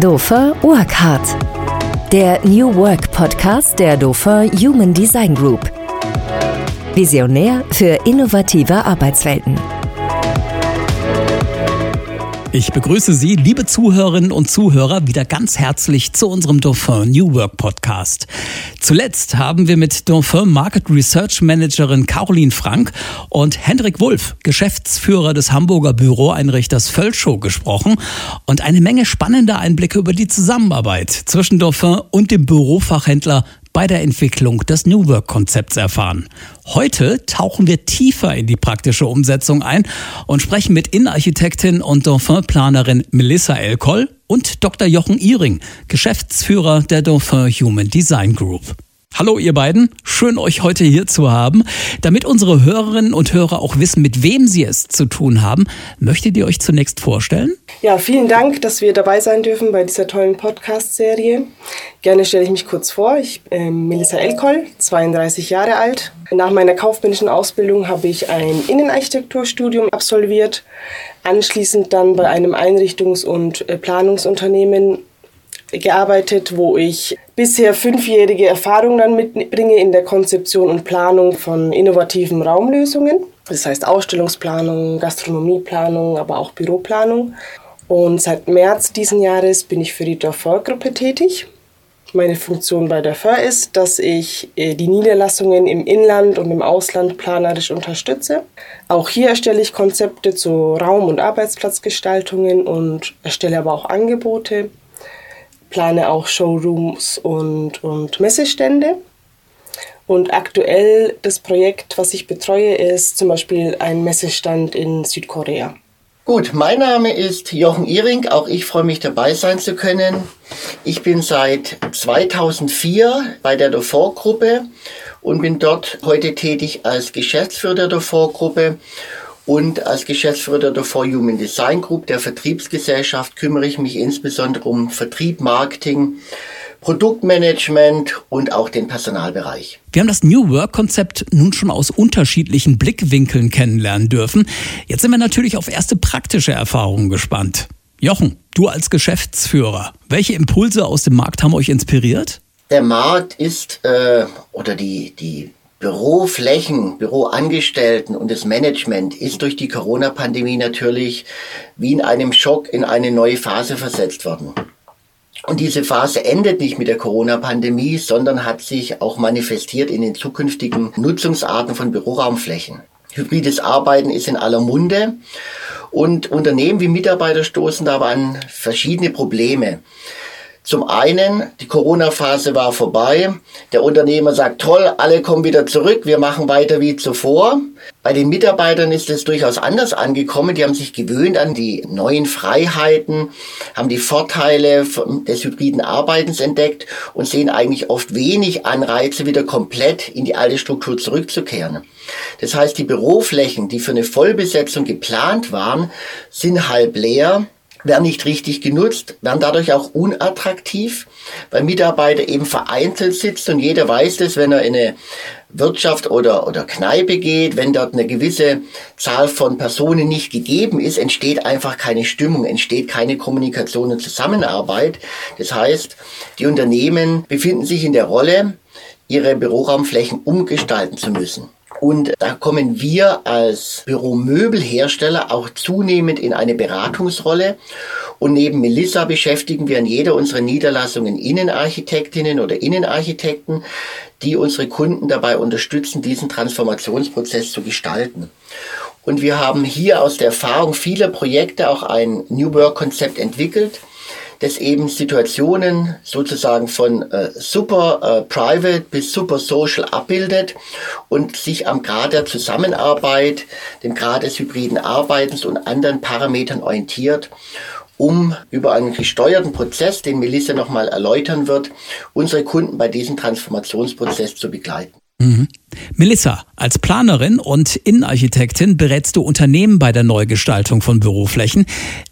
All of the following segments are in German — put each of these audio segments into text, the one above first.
Dauphin Work Hard. Der New Work Podcast der Dauphin Human Design Group. Visionär für innovative Arbeitswelten. Ich begrüße Sie, liebe Zuhörerinnen und Zuhörer, wieder ganz herzlich zu unserem Dauphin New Work Podcast. Zuletzt haben wir mit Dauphin Market Research Managerin Caroline Frank und Hendrik Wulff, Geschäftsführer des Hamburger Büroeinrichters Völschow, gesprochen und eine Menge spannender Einblicke über die Zusammenarbeit zwischen Dauphin und dem Bürofachhändler bei der Entwicklung des New Work-Konzepts erfahren. Heute tauchen wir tiefer in die praktische Umsetzung ein und sprechen mit Innenarchitektin und Dauphin-Planerin Melissa Elkoll und Dr. Jochen Ihring, Geschäftsführer der Dauphin Human Design Group. Hallo ihr beiden, schön euch heute hier zu haben. Damit unsere Hörerinnen und Hörer auch wissen, mit wem sie es zu tun haben, möchtet ihr euch zunächst vorstellen? Ja, vielen Dank, dass wir dabei sein dürfen bei dieser tollen Podcast-Serie. Gerne stelle ich mich kurz vor. Ich bin Melissa Elkoll, 32 Jahre alt. Nach meiner kaufmännischen Ausbildung habe ich ein Innenarchitekturstudium absolviert. Anschließend dann bei einem Einrichtungs- und äh, Planungsunternehmen gearbeitet, wo ich bisher fünfjährige Erfahrung dann mitbringe in der Konzeption und Planung von innovativen Raumlösungen. Das heißt Ausstellungsplanung, Gastronomieplanung, aber auch Büroplanung. Und seit März diesen Jahres bin ich für die Dauphin-Gruppe tätig. Meine Funktion bei Dauphin ist, dass ich äh, die Niederlassungen im Inland und im Ausland planerisch unterstütze. Auch hier erstelle ich Konzepte zu Raum- und Arbeitsplatzgestaltungen und erstelle aber auch Angebote plane auch Showrooms und, und Messestände. Und aktuell das Projekt, was ich betreue, ist zum Beispiel ein Messestand in Südkorea. Gut, mein Name ist Jochen Ihring. Auch ich freue mich dabei sein zu können. Ich bin seit 2004 bei der Dauphin-Gruppe und bin dort heute tätig als Geschäftsführer der Dauphin-Gruppe und als Geschäftsführer der For Human Design Group, der Vertriebsgesellschaft, kümmere ich mich insbesondere um Vertrieb, Marketing, Produktmanagement und auch den Personalbereich. Wir haben das New Work Konzept nun schon aus unterschiedlichen Blickwinkeln kennenlernen dürfen. Jetzt sind wir natürlich auf erste praktische Erfahrungen gespannt. Jochen, du als Geschäftsführer, welche Impulse aus dem Markt haben euch inspiriert? Der Markt ist äh, oder die, die Büroflächen, Büroangestellten und das Management ist durch die Corona-Pandemie natürlich wie in einem Schock in eine neue Phase versetzt worden. Und diese Phase endet nicht mit der Corona-Pandemie, sondern hat sich auch manifestiert in den zukünftigen Nutzungsarten von Büroraumflächen. Hybrides Arbeiten ist in aller Munde und Unternehmen wie Mitarbeiter stoßen dabei an verschiedene Probleme. Zum einen, die Corona-Phase war vorbei. Der Unternehmer sagt, toll, alle kommen wieder zurück, wir machen weiter wie zuvor. Bei den Mitarbeitern ist es durchaus anders angekommen. Die haben sich gewöhnt an die neuen Freiheiten, haben die Vorteile des hybriden Arbeitens entdeckt und sehen eigentlich oft wenig Anreize, wieder komplett in die alte Struktur zurückzukehren. Das heißt, die Büroflächen, die für eine Vollbesetzung geplant waren, sind halb leer werden nicht richtig genutzt, werden dadurch auch unattraktiv, weil Mitarbeiter eben vereinzelt sitzt und jeder weiß das, wenn er in eine Wirtschaft oder, oder Kneipe geht, wenn dort eine gewisse Zahl von Personen nicht gegeben ist, entsteht einfach keine Stimmung, entsteht keine Kommunikation und Zusammenarbeit. Das heißt, die Unternehmen befinden sich in der Rolle, ihre Büroraumflächen umgestalten zu müssen. Und da kommen wir als Büromöbelhersteller auch zunehmend in eine Beratungsrolle. Und neben Melissa beschäftigen wir in jeder unserer Niederlassungen Innenarchitektinnen oder Innenarchitekten, die unsere Kunden dabei unterstützen, diesen Transformationsprozess zu gestalten. Und wir haben hier aus der Erfahrung vieler Projekte auch ein New Work Konzept entwickelt, das eben Situationen sozusagen von äh, super äh, private bis super social abbildet und sich am Grad der Zusammenarbeit, dem Grad des hybriden Arbeitens und anderen Parametern orientiert um über einen gesteuerten Prozess, den Melissa nochmal erläutern wird, unsere Kunden bei diesem Transformationsprozess zu begleiten. Mhm. Melissa, als Planerin und Innenarchitektin berätst du Unternehmen bei der Neugestaltung von Büroflächen.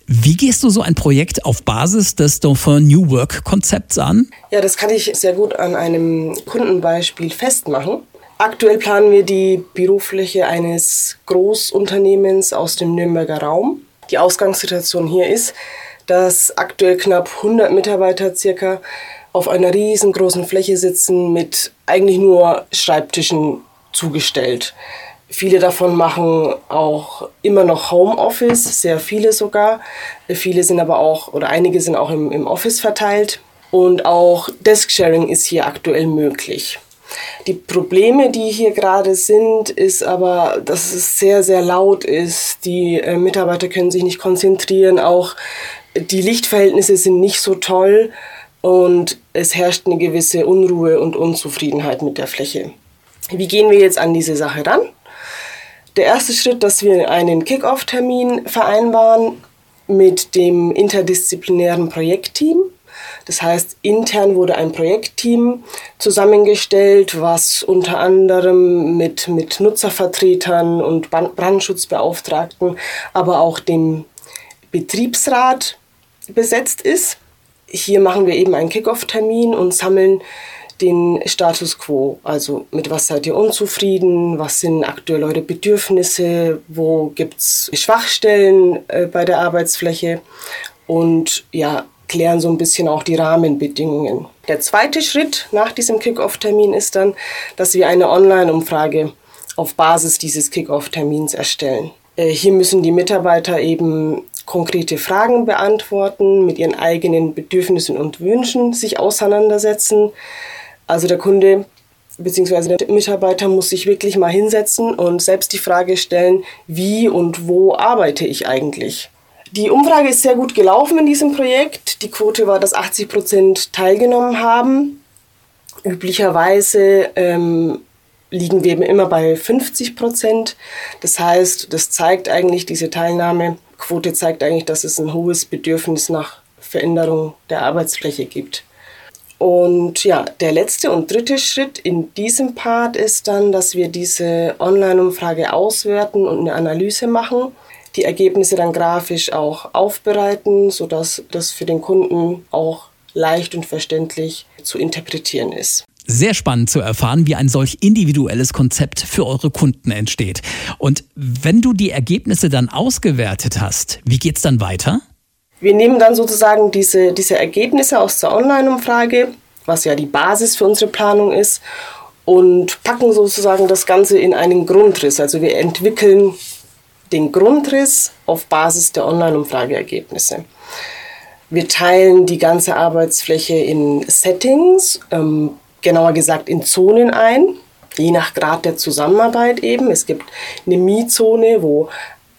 Wie gehst du so ein Projekt auf Basis des Dauphin New Work Konzepts an? Ja, das kann ich sehr gut an einem Kundenbeispiel festmachen. Aktuell planen wir die Bürofläche eines Großunternehmens aus dem Nürnberger Raum. Die Ausgangssituation hier ist, dass aktuell knapp 100 Mitarbeiter circa auf einer riesengroßen Fläche sitzen mit eigentlich nur Schreibtischen zugestellt. Viele davon machen auch immer noch Homeoffice, sehr viele sogar. Viele sind aber auch, oder einige sind auch im, im Office verteilt. Und auch Desk-Sharing ist hier aktuell möglich. Die Probleme, die hier gerade sind, ist aber, dass es sehr, sehr laut ist. Die äh, Mitarbeiter können sich nicht konzentrieren. Auch die Lichtverhältnisse sind nicht so toll und es herrscht eine gewisse Unruhe und Unzufriedenheit mit der Fläche. Wie gehen wir jetzt an diese Sache ran? Der erste Schritt, dass wir einen Kick-off-Termin vereinbaren mit dem interdisziplinären Projektteam. Das heißt, intern wurde ein Projektteam zusammengestellt, was unter anderem mit, mit Nutzervertretern und Brandschutzbeauftragten, aber auch dem Betriebsrat besetzt ist. Hier machen wir eben einen Kickoff-Termin und sammeln den Status quo. Also mit was seid ihr unzufrieden? Was sind aktuell eure Bedürfnisse? Wo gibt es Schwachstellen äh, bei der Arbeitsfläche? Und ja, klären so ein bisschen auch die Rahmenbedingungen. Der zweite Schritt nach diesem Kick-Off-Termin ist dann, dass wir eine Online-Umfrage auf Basis dieses Kick-Off-Termins erstellen. Äh, hier müssen die Mitarbeiter eben konkrete Fragen beantworten, mit ihren eigenen Bedürfnissen und Wünschen sich auseinandersetzen. Also der Kunde bzw. der Mitarbeiter muss sich wirklich mal hinsetzen und selbst die Frage stellen, wie und wo arbeite ich eigentlich? Die Umfrage ist sehr gut gelaufen in diesem Projekt. Die Quote war, dass 80 Prozent teilgenommen haben. Üblicherweise ähm, liegen wir immer bei 50 Prozent. Das heißt, das zeigt eigentlich, diese Teilnahmequote zeigt eigentlich, dass es ein hohes Bedürfnis nach Veränderung der Arbeitsfläche gibt. Und ja, der letzte und dritte Schritt in diesem Part ist dann, dass wir diese Online-Umfrage auswerten und eine Analyse machen die Ergebnisse dann grafisch auch aufbereiten, sodass das für den Kunden auch leicht und verständlich zu interpretieren ist. Sehr spannend zu erfahren, wie ein solch individuelles Konzept für eure Kunden entsteht. Und wenn du die Ergebnisse dann ausgewertet hast, wie geht es dann weiter? Wir nehmen dann sozusagen diese, diese Ergebnisse aus der Online-Umfrage, was ja die Basis für unsere Planung ist, und packen sozusagen das Ganze in einen Grundriss. Also wir entwickeln den Grundriss auf Basis der Online-Umfrageergebnisse. Wir teilen die ganze Arbeitsfläche in Settings, ähm, genauer gesagt in Zonen ein, je nach Grad der Zusammenarbeit eben. Es gibt eine Mietzone, wo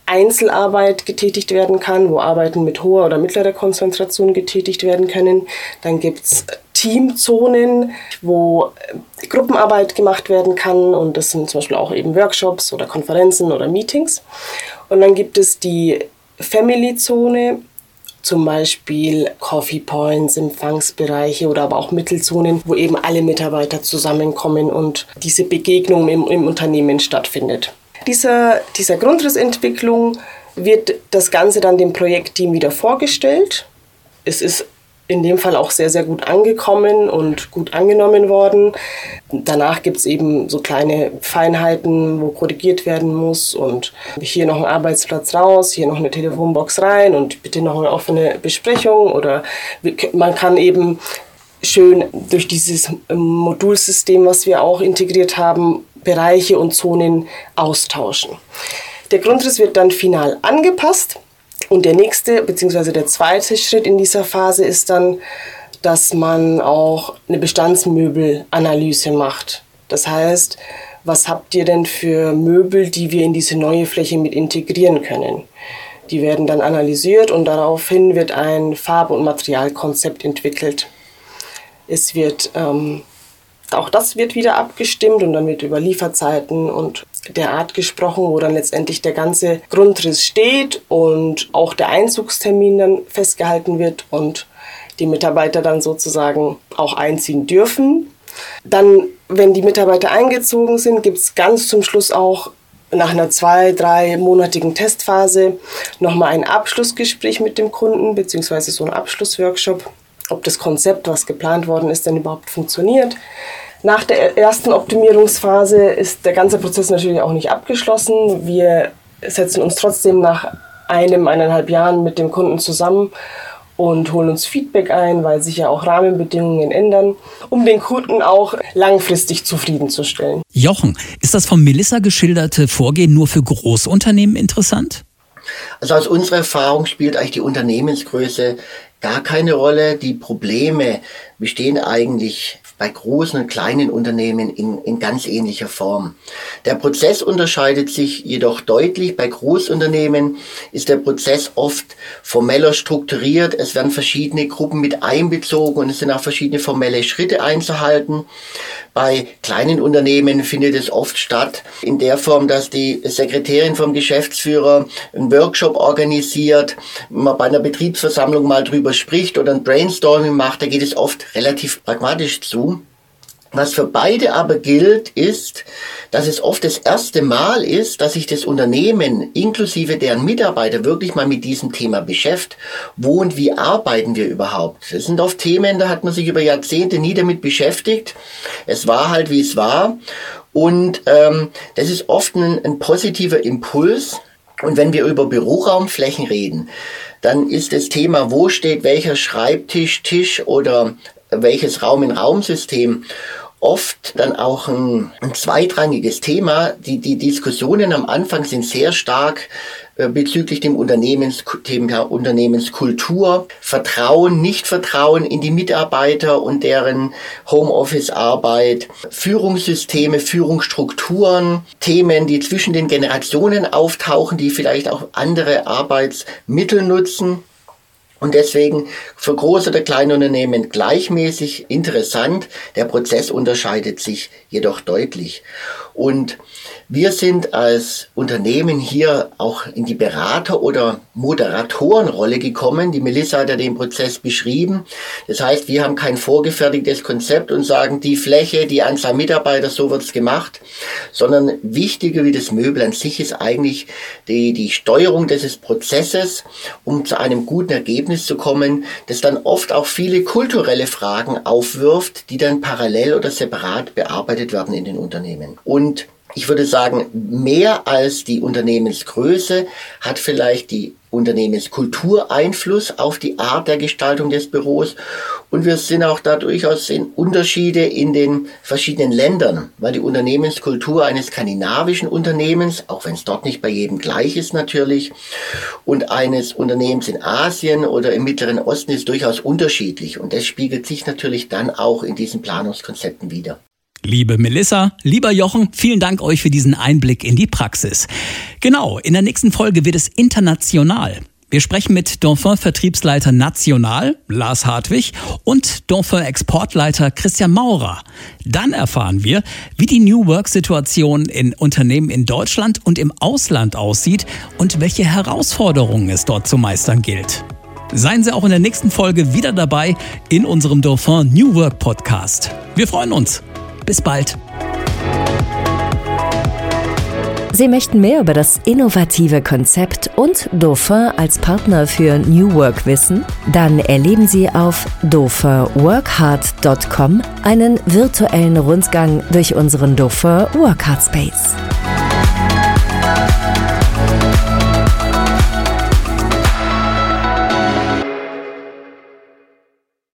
Einzelarbeit getätigt werden kann, wo Arbeiten mit hoher oder mittlerer Konzentration getätigt werden können. Dann gibt es Teamzonen, wo äh, Gruppenarbeit gemacht werden kann und das sind zum Beispiel auch eben Workshops oder Konferenzen oder Meetings. Und dann gibt es die Family-Zone, zum Beispiel Coffee Points, Empfangsbereiche oder aber auch Mittelzonen, wo eben alle Mitarbeiter zusammenkommen und diese Begegnung im, im Unternehmen stattfindet. Dieser, dieser Grundrissentwicklung wird das Ganze dann dem Projektteam wieder vorgestellt. Es ist in dem Fall auch sehr, sehr gut angekommen und gut angenommen worden. Danach gibt es eben so kleine Feinheiten, wo korrigiert werden muss und hier noch ein Arbeitsplatz raus, hier noch eine Telefonbox rein und bitte noch eine offene Besprechung oder man kann eben schön durch dieses Modulsystem, was wir auch integriert haben, Bereiche und Zonen austauschen. Der Grundriss wird dann final angepasst und der nächste bzw. der zweite Schritt in dieser Phase ist dann, dass man auch eine Bestandsmöbelanalyse macht. Das heißt, was habt ihr denn für Möbel, die wir in diese neue Fläche mit integrieren können? Die werden dann analysiert und daraufhin wird ein Farb- und Materialkonzept entwickelt. Es wird ähm, auch das wird wieder abgestimmt und dann wird über Lieferzeiten und der Art gesprochen, wo dann letztendlich der ganze Grundriss steht und auch der Einzugstermin dann festgehalten wird und die Mitarbeiter dann sozusagen auch einziehen dürfen. Dann, wenn die Mitarbeiter eingezogen sind, gibt es ganz zum Schluss auch nach einer zwei, drei monatigen Testphase nochmal ein Abschlussgespräch mit dem Kunden, beziehungsweise so ein Abschlussworkshop, ob das Konzept, was geplant worden ist, denn überhaupt funktioniert. Nach der ersten Optimierungsphase ist der ganze Prozess natürlich auch nicht abgeschlossen. Wir setzen uns trotzdem nach einem, eineinhalb Jahren mit dem Kunden zusammen und holen uns Feedback ein, weil sich ja auch Rahmenbedingungen ändern, um den Kunden auch langfristig zufriedenzustellen. Jochen, ist das von Melissa geschilderte Vorgehen nur für Großunternehmen interessant? Also aus unserer Erfahrung spielt eigentlich die Unternehmensgröße gar keine Rolle. Die Probleme bestehen eigentlich bei großen und kleinen Unternehmen in, in ganz ähnlicher Form. Der Prozess unterscheidet sich jedoch deutlich. Bei Großunternehmen ist der Prozess oft formeller strukturiert. Es werden verschiedene Gruppen mit einbezogen und es sind auch verschiedene formelle Schritte einzuhalten. Bei kleinen Unternehmen findet es oft statt in der Form, dass die Sekretärin vom Geschäftsführer einen Workshop organisiert, man bei einer Betriebsversammlung mal drüber spricht oder ein Brainstorming macht. Da geht es oft relativ pragmatisch zu. Was für beide aber gilt, ist, dass es oft das erste Mal ist, dass sich das Unternehmen inklusive deren Mitarbeiter wirklich mal mit diesem Thema beschäftigt. Wo und wie arbeiten wir überhaupt? Das sind oft Themen, da hat man sich über Jahrzehnte nie damit beschäftigt. Es war halt, wie es war. Und ähm, das ist oft ein, ein positiver Impuls. Und wenn wir über Büroraumflächen reden, dann ist das Thema, wo steht welcher Schreibtisch, Tisch oder welches Raum-in-Raum-System oft dann auch ein, ein zweitrangiges Thema. Die, die Diskussionen am Anfang sind sehr stark äh, bezüglich dem Unternehmens, Thema Unternehmenskultur, Vertrauen, Nichtvertrauen in die Mitarbeiter und deren Homeoffice-Arbeit, Führungssysteme, Führungsstrukturen, Themen, die zwischen den Generationen auftauchen, die vielleicht auch andere Arbeitsmittel nutzen. Und deswegen für große oder kleine Unternehmen gleichmäßig interessant. Der Prozess unterscheidet sich jedoch deutlich. Und wir sind als Unternehmen hier auch in die Berater- oder Moderatorenrolle gekommen. Die Melissa hat ja den Prozess beschrieben. Das heißt, wir haben kein vorgefertigtes Konzept und sagen, die Fläche, die Anzahl Mitarbeiter, so wird's gemacht, sondern wichtiger wie das Möbel an sich ist eigentlich die, die Steuerung dieses Prozesses, um zu einem guten Ergebnis zu kommen, das dann oft auch viele kulturelle Fragen aufwirft, die dann parallel oder separat bearbeitet werden in den Unternehmen. Und ich würde sagen, mehr als die Unternehmensgröße hat vielleicht die Unternehmenskultur Einfluss auf die Art der Gestaltung des Büros. Und wir sind auch da durchaus in Unterschiede in den verschiedenen Ländern, weil die Unternehmenskultur eines skandinavischen Unternehmens, auch wenn es dort nicht bei jedem gleich ist natürlich, und eines Unternehmens in Asien oder im Mittleren Osten ist durchaus unterschiedlich. Und das spiegelt sich natürlich dann auch in diesen Planungskonzepten wieder. Liebe Melissa, lieber Jochen, vielen Dank euch für diesen Einblick in die Praxis. Genau, in der nächsten Folge wird es international. Wir sprechen mit Dauphin Vertriebsleiter National, Lars Hartwig, und Dauphin Exportleiter Christian Maurer. Dann erfahren wir, wie die New Work-Situation in Unternehmen in Deutschland und im Ausland aussieht und welche Herausforderungen es dort zu meistern gilt. Seien Sie auch in der nächsten Folge wieder dabei in unserem Dauphin New Work Podcast. Wir freuen uns. Bis bald. Sie möchten mehr über das innovative Konzept und Dauphin als Partner für New Work wissen? Dann erleben Sie auf dauphinworkhard.com einen virtuellen Rundgang durch unseren Dauphin Workhard Space.